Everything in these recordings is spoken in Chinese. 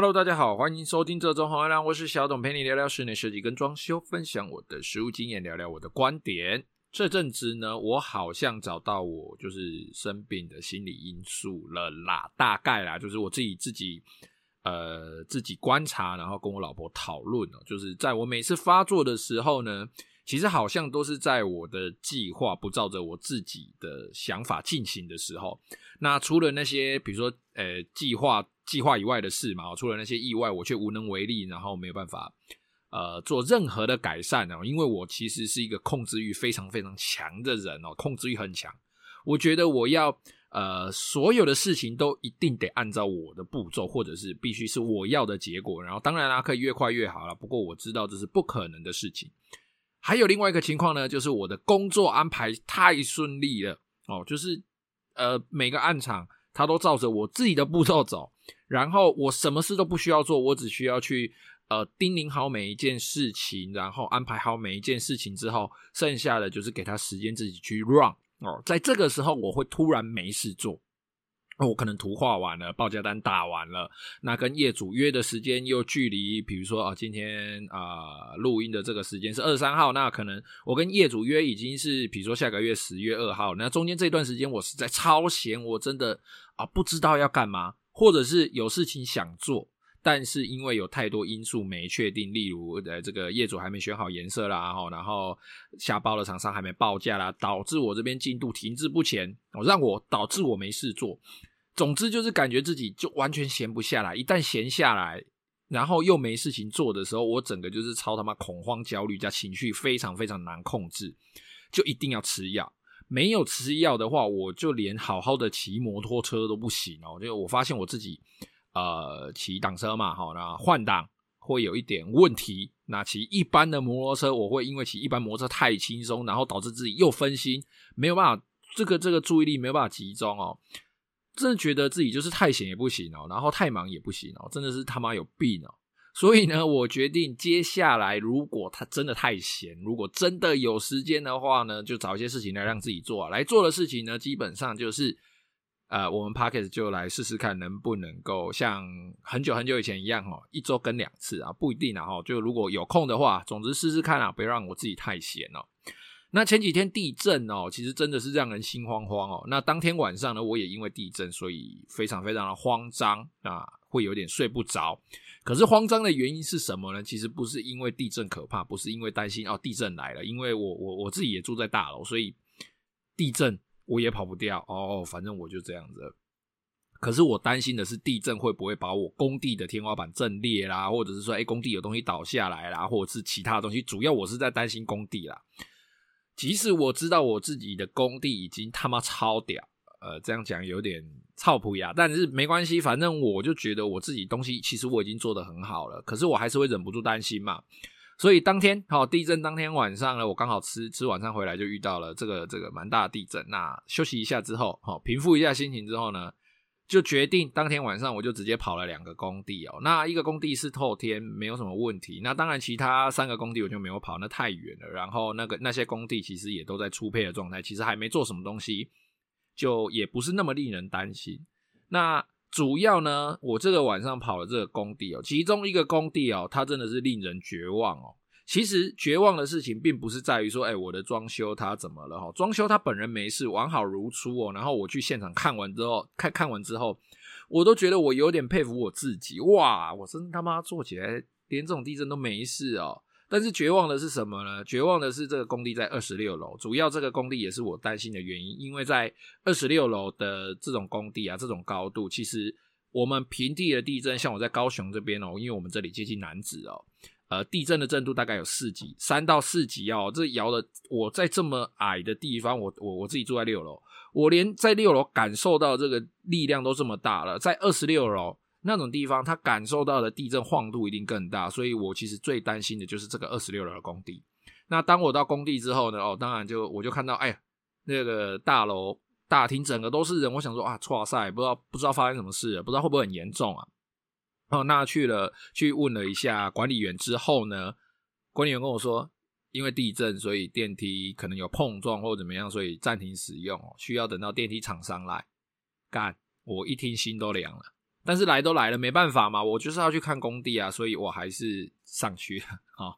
Hello，大家好，欢迎收听这周红月亮，我是小董，陪你聊聊室内设计跟装修，分享我的实务经验，聊聊我的观点。这阵子呢，我好像找到我就是生病的心理因素了啦，大概啦，就是我自己自己呃自己观察，然后跟我老婆讨论哦，就是在我每次发作的时候呢，其实好像都是在我的计划不照着我自己的想法进行的时候，那除了那些比如说呃计划计划以外的事嘛，除了那些意外，我却无能为力，然后没有办法。呃，做任何的改善哦，因为我其实是一个控制欲非常非常强的人哦，控制欲很强。我觉得我要呃，所有的事情都一定得按照我的步骤，或者是必须是我要的结果。然后当然啦，可以越快越好了。不过我知道这是不可能的事情。还有另外一个情况呢，就是我的工作安排太顺利了哦，就是呃，每个案场它都照着我自己的步骤走，然后我什么事都不需要做，我只需要去。呃，叮咛好每一件事情，然后安排好每一件事情之后，剩下的就是给他时间自己去 run 哦。在这个时候，我会突然没事做，我可能图画完了，报价单打完了，那跟业主约的时间又距离，比如说啊，今天啊录音的这个时间是二三号，那可能我跟业主约已经是，比如说下个月十月二号，那中间这段时间我实在超闲，我真的啊不知道要干嘛，或者是有事情想做。但是因为有太多因素没确定，例如呃这个业主还没选好颜色啦，然后下包的厂商还没报价啦，导致我这边进度停滞不前，哦，让我导致我没事做。总之就是感觉自己就完全闲不下来，一旦闲下来，然后又没事情做的时候，我整个就是超他妈恐慌、焦虑加情绪非常非常难控制，就一定要吃药。没有吃药的话，我就连好好的骑摩托车都不行哦。就我发现我自己。呃，骑挡车嘛，好，那换挡会有一点问题。那骑一般的摩托车，我会因为骑一般摩托车太轻松，然后导致自己又分心，没有办法，这个这个注意力没有办法集中哦。真的觉得自己就是太闲也不行哦，然后太忙也不行哦，真的是他妈有病哦。所以呢，我决定接下来，如果他真的太闲，如果真的有时间的话呢，就找一些事情来让自己做啊。来做的事情呢，基本上就是。呃，我们 Podcast 就来试试看能不能够像很久很久以前一样哦，一周更两次啊，不一定啊哈。就如果有空的话，总之试试看啊，不要让我自己太闲哦。那前几天地震哦，其实真的是让人心慌慌哦。那当天晚上呢，我也因为地震，所以非常非常的慌张啊，会有点睡不着。可是慌张的原因是什么呢？其实不是因为地震可怕，不是因为担心哦，地震来了，因为我我我自己也住在大楼，所以地震。我也跑不掉哦，反正我就这样子。可是我担心的是地震会不会把我工地的天花板震裂啦，或者是说，哎，工地有东西倒下来啦，或者是其他东西。主要我是在担心工地啦。即使我知道我自己的工地已经他妈超屌，呃，这样讲有点臭噗呀，但是没关系，反正我就觉得我自己东西其实我已经做得很好了。可是我还是会忍不住担心嘛。所以当天好，地震当天晚上呢，我刚好吃吃晚餐回来就遇到了这个这个蛮大地震。那休息一下之后，好平复一下心情之后呢，就决定当天晚上我就直接跑了两个工地哦。那一个工地是透天，没有什么问题。那当然其他三个工地我就没有跑，那太远了。然后那个那些工地其实也都在初配的状态，其实还没做什么东西，就也不是那么令人担心。那。主要呢，我这个晚上跑了这个工地哦，其中一个工地哦，它真的是令人绝望哦。其实绝望的事情并不是在于说，哎，我的装修它怎么了哈？装修它本人没事，完好如初哦。然后我去现场看完之后，看看完之后，我都觉得我有点佩服我自己，哇，我真他妈做起来连这种地震都没事哦。但是绝望的是什么呢？绝望的是这个工地在二十六楼，主要这个工地也是我担心的原因，因为在二十六楼的这种工地啊，这种高度，其实我们平地的地震，像我在高雄这边哦，因为我们这里接近楠梓哦，呃，地震的震度大概有四级，三到四级哦，这摇的我在这么矮的地方，我我我自己住在六楼，我连在六楼感受到这个力量都这么大了，在二十六楼。那种地方，他感受到的地震晃度一定更大，所以我其实最担心的就是这个二十六楼的工地。那当我到工地之后呢？哦，当然就我就看到，哎呀，那个大楼大厅整个都是人，我想说啊，哇塞，不知道不知道发生什么事了，不知道会不会很严重啊？哦，那去了去问了一下管理员之后呢，管理员跟我说，因为地震，所以电梯可能有碰撞或怎么样，所以暂停使用，需要等到电梯厂商来干。我一听心都凉了。但是来都来了，没办法嘛，我就是要去看工地啊，所以我还是上去了啊。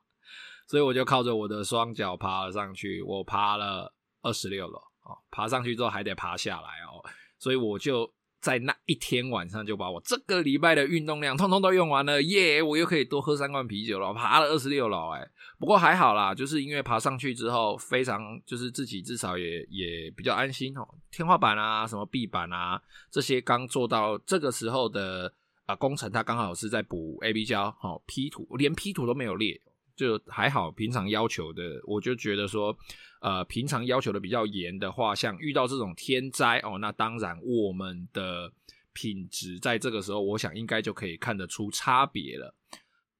所以我就靠着我的双脚爬了上去，我爬了二十六楼啊，爬上去之后还得爬下来哦，所以我就。在那一天晚上就把我这个礼拜的运动量通通都用完了，耶！我又可以多喝三罐啤酒了，爬了二十六楼，哎，不过还好啦，就是因为爬上去之后，非常就是自己至少也也比较安心哦。天花板啊，什么壁板啊，这些刚做到这个时候的啊、工程，它刚好是在补 A B 胶，哦，P 图连 P 图都没有裂。就还好，平常要求的，我就觉得说，呃，平常要求的比较严的话，像遇到这种天灾哦，那当然我们的品质在这个时候，我想应该就可以看得出差别了。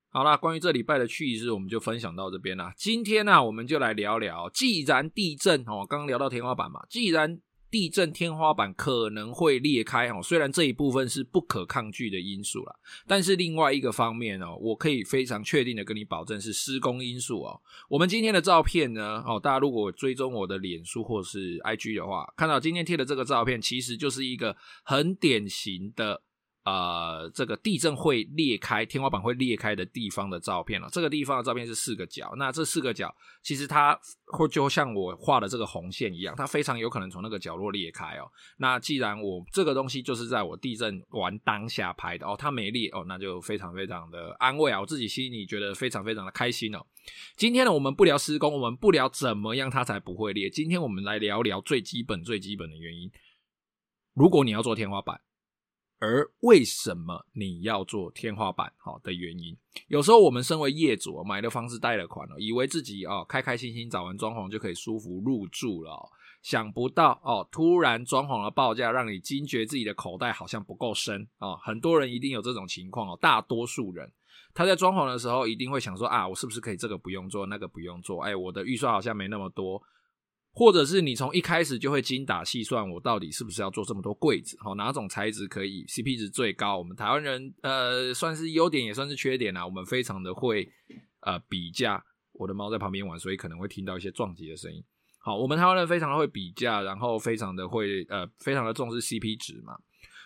好啦，关于这礼拜的趣事，我们就分享到这边啦。今天呢、啊，我们就来聊聊，既然地震哦，刚刚聊到天花板嘛，既然。地震天花板可能会裂开哦，虽然这一部分是不可抗拒的因素啦，但是另外一个方面哦，我可以非常确定的跟你保证是施工因素哦。我们今天的照片呢，哦，大家如果追踪我的脸书或是 IG 的话，看到今天贴的这个照片，其实就是一个很典型的。呃，这个地震会裂开，天花板会裂开的地方的照片了。这个地方的照片是四个角，那这四个角其实它会就像我画的这个红线一样，它非常有可能从那个角落裂开哦。那既然我这个东西就是在我地震完当下拍的哦，它没裂哦，那就非常非常的安慰啊，我自己心里觉得非常非常的开心哦。今天呢，我们不聊施工，我们不聊怎么样它才不会裂，今天我们来聊聊最基本最基本的原因。如果你要做天花板。而为什么你要做天花板？好的原因，有时候我们身为业主，买了房子贷了款了，以为自己哦开开心心找完装潢就可以舒服入住了，想不到哦，突然装潢的报价让你惊觉自己的口袋好像不够深啊！很多人一定有这种情况哦，大多数人他在装潢的时候一定会想说啊，我是不是可以这个不用做，那个不用做？哎，我的预算好像没那么多。或者是你从一开始就会精打细算，我到底是不是要做这么多柜子？好，哪种材质可以 CP 值最高？我们台湾人呃，算是优点也算是缺点啊。我们非常的会呃比价。我的猫在旁边玩，所以可能会听到一些撞击的声音。好，我们台湾人非常的会比价，然后非常的会呃，非常的重视 CP 值嘛。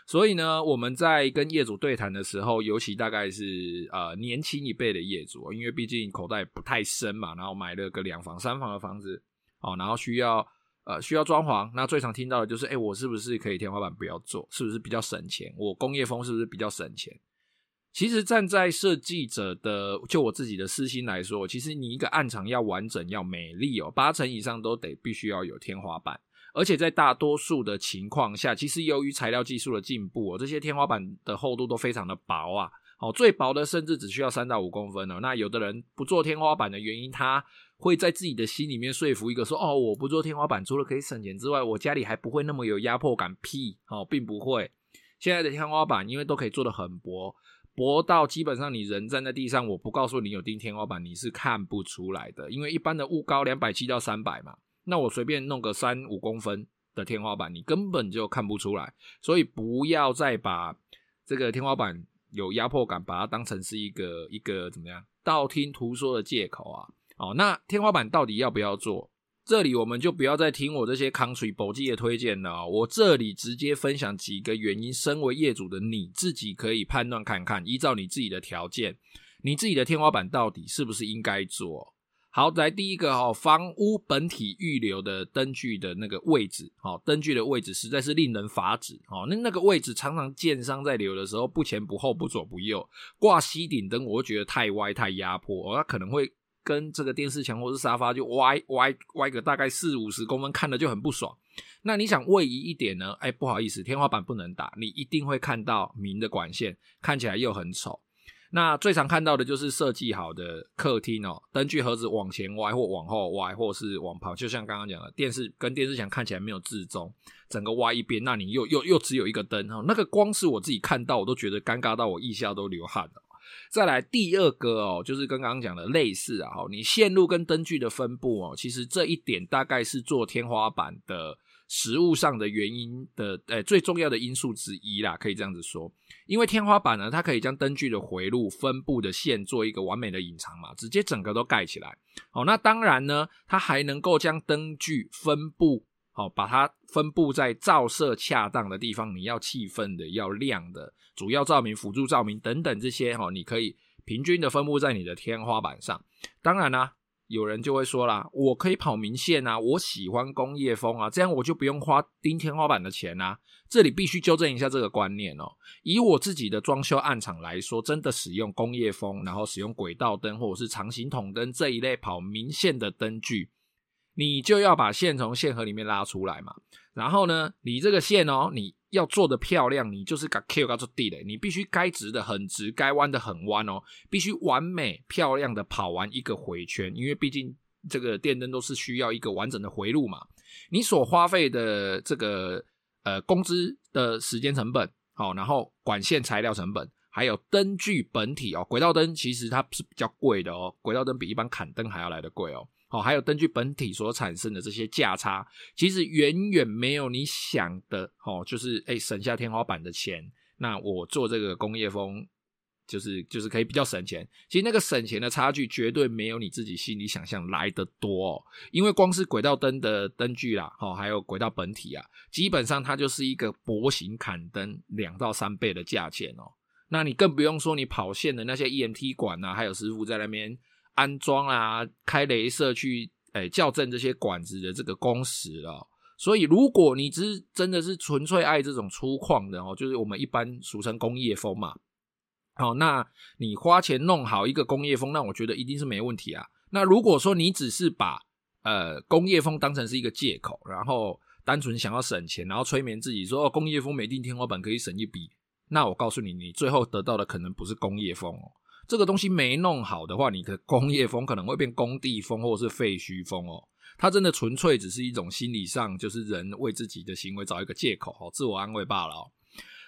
所以呢，我们在跟业主对谈的时候，尤其大概是呃年轻一辈的业主，因为毕竟口袋不太深嘛，然后买了个两房三房的房子。哦，然后需要呃需要装潢，那最常听到的就是，哎，我是不是可以天花板不要做？是不是比较省钱？我工业风是不是比较省钱？其实站在设计者的，就我自己的私心来说，其实你一个暗场要完整要美丽哦，八成以上都得必须要有天花板，而且在大多数的情况下，其实由于材料技术的进步哦，这些天花板的厚度都非常的薄啊，哦，最薄的甚至只需要三到五公分哦。那有的人不做天花板的原因，他会在自己的心里面说服一个说哦，我不做天花板，除了可以省钱之外，我家里还不会那么有压迫感。屁，哦，并不会。现在的天花板因为都可以做得很薄，薄到基本上你人站在地上，我不告诉你有钉天花板，你是看不出来的。因为一般的屋高两百七到三百嘛，那我随便弄个三五公分的天花板，你根本就看不出来。所以不要再把这个天花板有压迫感，把它当成是一个一个怎么样道听途说的借口啊。哦，那天花板到底要不要做？这里我们就不要再听我这些 country 宝记的推荐了哦。我这里直接分享几个原因，身为业主的你自己可以判断看看，依照你自己的条件，你自己的天花板到底是不是应该做？好，来第一个哦，房屋本体预留的灯具的那个位置，哦，灯具的位置实在是令人发指哦。那那个位置常常建商在留的时候不前不后不左不右，挂吸顶灯，我觉得太歪太压迫哦，它可能会。跟这个电视墙或是沙发就歪歪歪个大概四五十公分，看了就很不爽。那你想位移一点呢？哎，不好意思，天花板不能打，你一定会看到明的管线，看起来又很丑。那最常看到的就是设计好的客厅哦，灯具盒子往前歪或往后歪，或是往旁，就像刚刚讲的，电视跟电视墙看起来没有置中，整个歪一边，那你又又又只有一个灯哈，那个光是我自己看到我都觉得尴尬到我腋下都流汗了。再来第二个哦，就是刚刚讲的类似啊，你线路跟灯具的分布哦，其实这一点大概是做天花板的实物上的原因的，诶，最重要的因素之一啦，可以这样子说。因为天花板呢，它可以将灯具的回路分布的线做一个完美的隐藏嘛，直接整个都盖起来。哦，那当然呢，它还能够将灯具分布好，把它分布在照射恰当的地方。你要气氛的，要亮的，主要照明、辅助照明等等这些，哈，你可以平均的分布在你的天花板上。当然啦，有人就会说啦，我可以跑明线啊，我喜欢工业风啊，这样我就不用花钉天花板的钱啊。这里必须纠正一下这个观念哦。以我自己的装修案场来说，真的使用工业风，然后使用轨道灯或者是长形筒灯这一类跑明线的灯具。你就要把线从线盒里面拉出来嘛，然后呢，你这个线哦，你要做的漂亮，你就是把 Q 搞做地的，你必须该直的很直，该弯的很弯哦，必须完美漂亮的跑完一个回圈，因为毕竟这个电灯都是需要一个完整的回路嘛，你所花费的这个呃工资的时间成本，好，然后管线材料成本，还有灯具本体哦，轨道灯其实它是比较贵的哦，轨道灯比一般砍灯还要来得贵哦。哦，还有灯具本体所产生的这些价差，其实远远没有你想的哦，就是诶省下天花板的钱，那我做这个工业风，就是就是可以比较省钱。其实那个省钱的差距绝对没有你自己心里想象来得多哦，因为光是轨道灯的灯具啦，哦，还有轨道本体啊，基本上它就是一个薄型砍灯两到三倍的价钱哦。那你更不用说你跑线的那些 EMT 管啊，还有师傅在那边。安装啊，开雷射去，诶，校正这些管子的这个工时了。所以，如果你只是真的是纯粹爱这种粗犷的哦，就是我们一般俗称工业风嘛。哦，那你花钱弄好一个工业风，那我觉得一定是没问题啊。那如果说你只是把呃工业风当成是一个借口，然后单纯想要省钱，然后催眠自己说哦，工业风没定天花板可以省一笔，那我告诉你，你最后得到的可能不是工业风哦。这个东西没弄好的话，你的工业风可能会变工地风或者是废墟风哦。它真的纯粹只是一种心理上，就是人为自己的行为找一个借口哦，自我安慰罢了哦。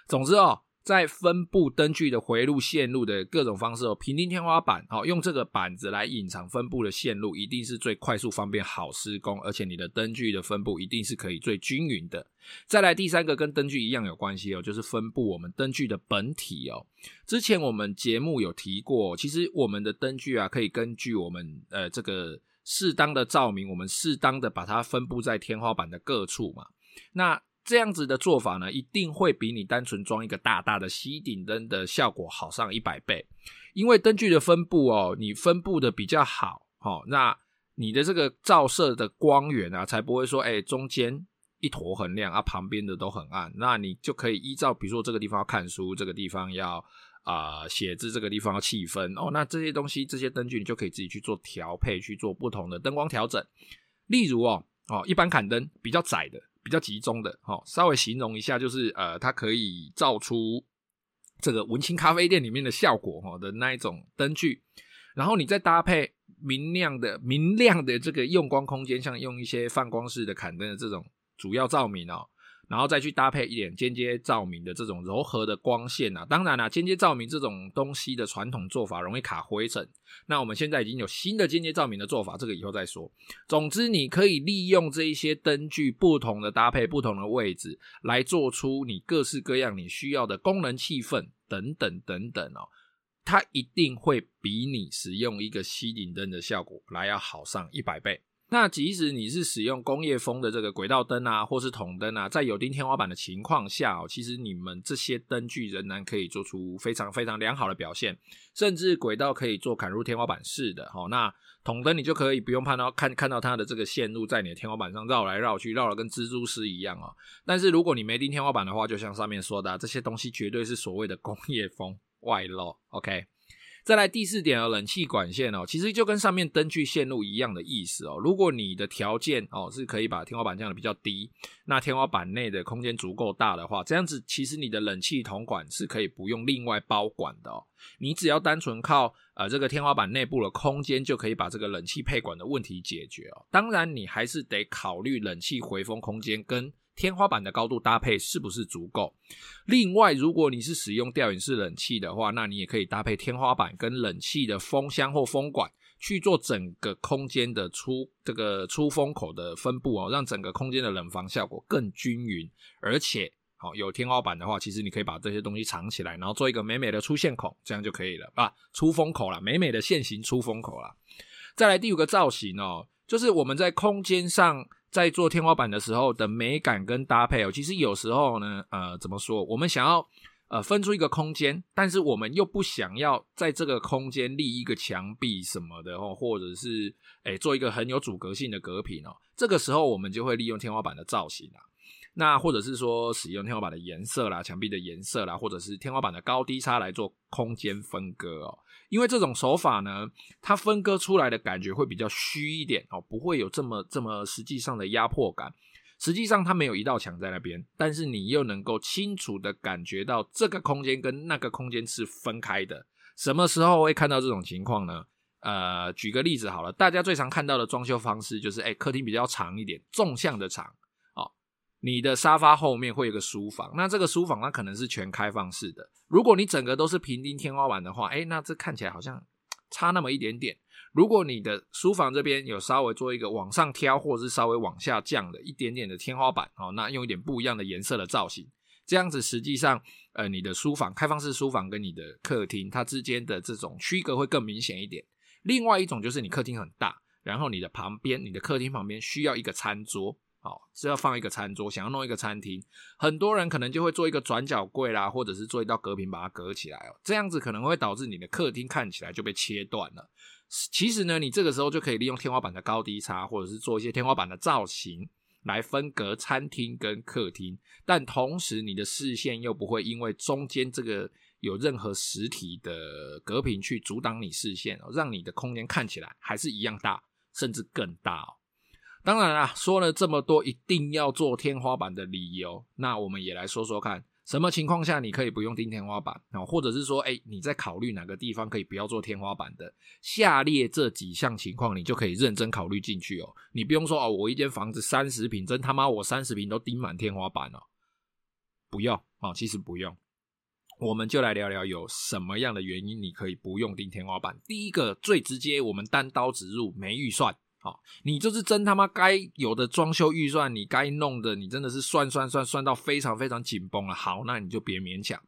总之哦。在分布灯具的回路线路的各种方式哦，平钉天花板哦，用这个板子来隐藏分布的线路，一定是最快速、方便、好施工，而且你的灯具的分布一定是可以最均匀的。再来第三个跟灯具一样有关系哦，就是分布我们灯具的本体哦。之前我们节目有提过，其实我们的灯具啊，可以根据我们呃这个适当的照明，我们适当的把它分布在天花板的各处嘛。那这样子的做法呢，一定会比你单纯装一个大大的吸顶灯的效果好上一百倍。因为灯具的分布哦，你分布的比较好，哦，那你的这个照射的光源啊，才不会说，哎，中间一坨很亮啊，旁边的都很暗。那你就可以依照，比如说这个地方要看书，这个地方要啊、写字，这个地方要气氛哦，那这些东西，这些灯具你就可以自己去做调配，去做不同的灯光调整。例如哦，哦，一般砍灯比较窄的。比较集中的，哈，稍微形容一下，就是呃，它可以照出这个文青咖啡店里面的效果，哈的那一种灯具，然后你再搭配明亮的、明亮的这个用光空间，像用一些泛光式的砍灯的这种主要照明哦。然后再去搭配一点间接照明的这种柔和的光线啊，当然啦，间接照明这种东西的传统做法容易卡灰尘。那我们现在已经有新的间接照明的做法，这个以后再说。总之，你可以利用这一些灯具不同的搭配、不同的位置，来做出你各式各样你需要的功能、气氛等等等等哦。它一定会比你使用一个吸顶灯的效果来要好上一百倍。那即使你是使用工业风的这个轨道灯啊，或是筒灯啊，在有钉天花板的情况下哦，其实你们这些灯具仍然可以做出非常非常良好的表现，甚至轨道可以做砍入天花板式的哦。那筒灯你就可以不用看到看看到它的这个线路在你的天花板上绕来绕去，绕得跟蜘蛛丝一样哦。但是如果你没钉天花板的话，就像上面说的啊，这些东西绝对是所谓的工业风外露，OK。再来第四点哦，冷气管线哦，其实就跟上面灯具线路一样的意思哦。如果你的条件哦是可以把天花板降得比较低，那天花板内的空间足够大的话，这样子其实你的冷气铜管是可以不用另外包管的哦。你只要单纯靠呃这个天花板内部的空间就可以把这个冷气配管的问题解决哦。当然你还是得考虑冷气回风空间跟天花板的高度搭配是不是足够？另外，如果你是使用吊顶式冷气的话，那你也可以搭配天花板跟冷气的风箱或风管去做整个空间的出这个出风口的分布哦，让整个空间的冷房效果更均匀。而且，好有天花板的话，其实你可以把这些东西藏起来，然后做一个美美的出线孔，这样就可以了啊，出风口啦，美美的线型出风口啦。再来第五个造型哦，就是我们在空间上。在做天花板的时候的美感跟搭配哦，其实有时候呢，呃，怎么说？我们想要呃分出一个空间，但是我们又不想要在这个空间立一个墙壁什么的哦，或者是诶做一个很有阻隔性的隔屏哦。这个时候我们就会利用天花板的造型啊。那或者是说使用天花板的颜色啦、墙壁的颜色啦，或者是天花板的高低差来做空间分割哦。因为这种手法呢，它分割出来的感觉会比较虚一点哦，不会有这么这么实际上的压迫感。实际上它没有一道墙在那边，但是你又能够清楚的感觉到这个空间跟那个空间是分开的。什么时候会看到这种情况呢？呃，举个例子好了，大家最常看到的装修方式就是，哎，客厅比较长一点，纵向的长。你的沙发后面会有个书房，那这个书房它可能是全开放式的。如果你整个都是平钉天花板的话，诶，那这看起来好像差那么一点点。如果你的书房这边有稍微做一个往上挑，或者是稍微往下降的一点点的天花板，哦，那用一点不一样的颜色的造型，这样子实际上，呃，你的书房开放式书房跟你的客厅它之间的这种区隔会更明显一点。另外一种就是你客厅很大，然后你的旁边，你的客厅旁边需要一个餐桌。好，是要放一个餐桌，想要弄一个餐厅，很多人可能就会做一个转角柜啦，或者是做一道隔屏把它隔起来哦。这样子可能会导致你的客厅看起来就被切断了。其实呢，你这个时候就可以利用天花板的高低差，或者是做一些天花板的造型来分隔餐厅跟客厅，但同时你的视线又不会因为中间这个有任何实体的隔屏去阻挡你视线哦，让你的空间看起来还是一样大，甚至更大哦。当然啦，说了这么多一定要做天花板的理由，那我们也来说说看，什么情况下你可以不用钉天花板啊？或者是说，哎，你在考虑哪个地方可以不要做天花板的？下列这几项情况，你就可以认真考虑进去哦。你不用说哦，我一间房子三十平，真他妈我三十平都钉满天花板了，不用啊，其实不用。我们就来聊聊有什么样的原因你可以不用钉天花板。第一个最直接，我们单刀直入，没预算。好，你就是真他妈该有的装修预算，你该弄的，你真的是算算算算到非常非常紧绷了。好，那你就别勉强。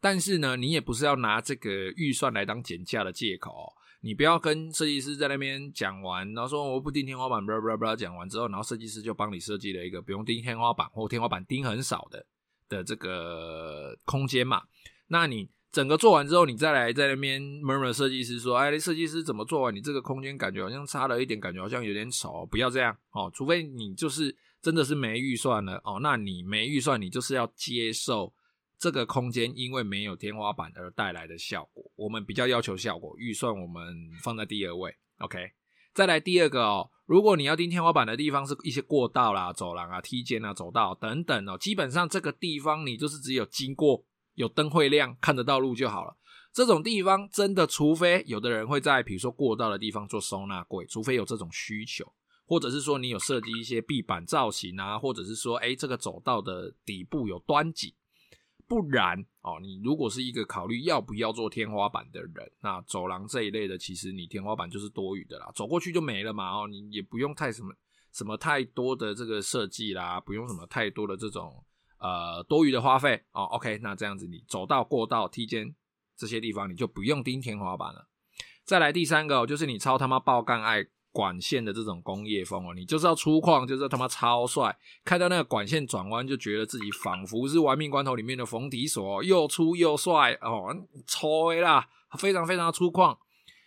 但是呢，你也不是要拿这个预算来当减价的借口。你不要跟设计师在那边讲完，然后说我不钉天花板，blah blah blah，讲完之后，然后设计师就帮你设计了一个不用钉天花板或天花板钉很少的的这个空间嘛。那你。整个做完之后，你再来在那边 murmur 设计师说：“哎，设计师怎么做完？你这个空间感觉好像差了一点，感觉好像有点丑。不要这样哦，除非你就是真的是没预算了哦。那你没预算，你就是要接受这个空间因为没有天花板而带来的效果。我们比较要求效果，预算我们放在第二位。OK，再来第二个哦，如果你要钉天花板的地方是一些过道啦、走廊啊、梯间啊、走道等等哦，基本上这个地方你就是只有经过。有灯会亮，看得到路就好了。这种地方真的，除非有的人会在比如说过道的地方做收纳柜，除非有这种需求，或者是说你有设计一些壁板造型啊，或者是说，哎，这个走道的底部有端景，不然哦，你如果是一个考虑要不要做天花板的人，那走廊这一类的，其实你天花板就是多余的啦，走过去就没了嘛。哦，你也不用太什么什么太多的这个设计啦，不用什么太多的这种。呃，多余的花费哦，OK，那这样子你走到、过道、梯间这些地方，你就不用钉天花板了。再来第三个哦，就是你超他妈爆干爱管线的这种工业风哦，你就是要粗犷，就是他妈超帅，看到那个管线转弯就觉得自己仿佛是玩命关头里面的冯迪索，又粗又帅哦，吹啦，非常非常粗犷，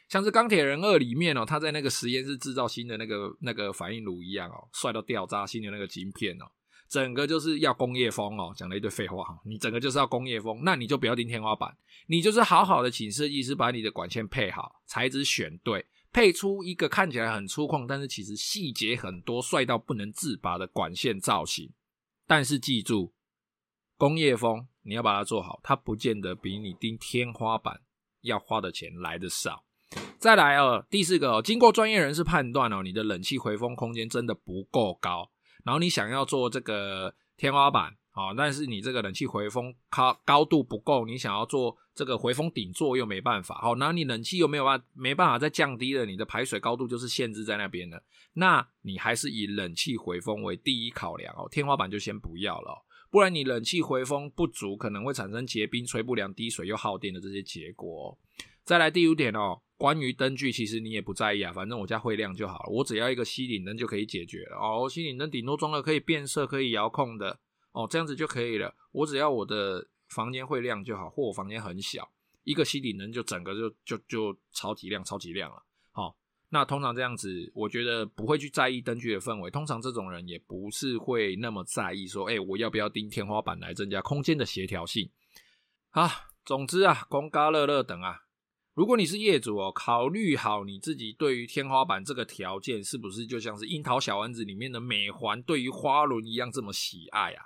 像是钢铁人二里面哦，他在那个实验室制造新的那个那个反应炉一样哦，帅到掉渣，新的那个晶片哦。整个就是要工业风哦，讲了一堆废话哈。你整个就是要工业风，那你就不要钉天花板，你就是好好的请设计师把你的管线配好，材质选对，配出一个看起来很粗犷，但是其实细节很多、帅到不能自拔的管线造型。但是记住，工业风你要把它做好，它不见得比你钉天花板要花的钱来的少。再来哦，第四个哦，经过专业人士判断哦，你的冷气回风空间真的不够高。然后你想要做这个天花板，啊，但是你这个冷气回风高高度不够，你想要做这个回风顶座又没办法，好，然后你冷气又没有办法没办法再降低了，你的排水高度就是限制在那边了，那你还是以冷气回风为第一考量哦，天花板就先不要了，不然你冷气回风不足，可能会产生结冰、吹不凉、滴水又耗电的这些结果。再来第五点哦。关于灯具，其实你也不在意啊，反正我家会亮就好了，我只要一个吸顶灯就可以解决了哦。吸顶灯顶多装了可以变色、可以遥控的哦，这样子就可以了。我只要我的房间会亮就好，或我房间很小，一个吸顶灯就整个就就就超级亮、超级亮了。好、哦，那通常这样子，我觉得不会去在意灯具的氛围。通常这种人也不是会那么在意说，哎、我要不要钉天花板来增加空间的协调性？啊，总之啊，公嘎乐乐等啊。如果你是业主哦，考虑好你自己对于天花板这个条件是不是就像是樱桃小丸子里面的美环对于花轮一样这么喜爱啊？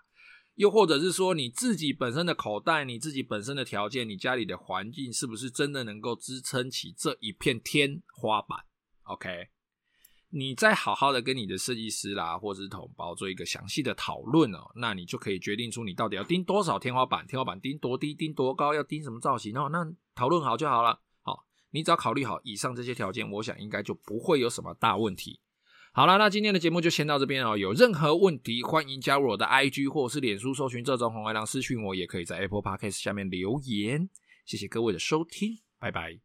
又或者是说你自己本身的口袋、你自己本身的条件、你家里的环境是不是真的能够支撑起这一片天花板？OK，你再好好的跟你的设计师啦，或者是同包做一个详细的讨论哦，那你就可以决定出你到底要钉多少天花板，天花板钉多低、钉多高，要钉什么造型哦。那讨论好就好了。你只要考虑好以上这些条件，我想应该就不会有什么大问题。好了，那今天的节目就先到这边哦。有任何问题，欢迎加入我的 IG 或者是脸书，搜寻“这种红白狼”私讯我，也可以在 Apple Podcast 下面留言。谢谢各位的收听，拜拜。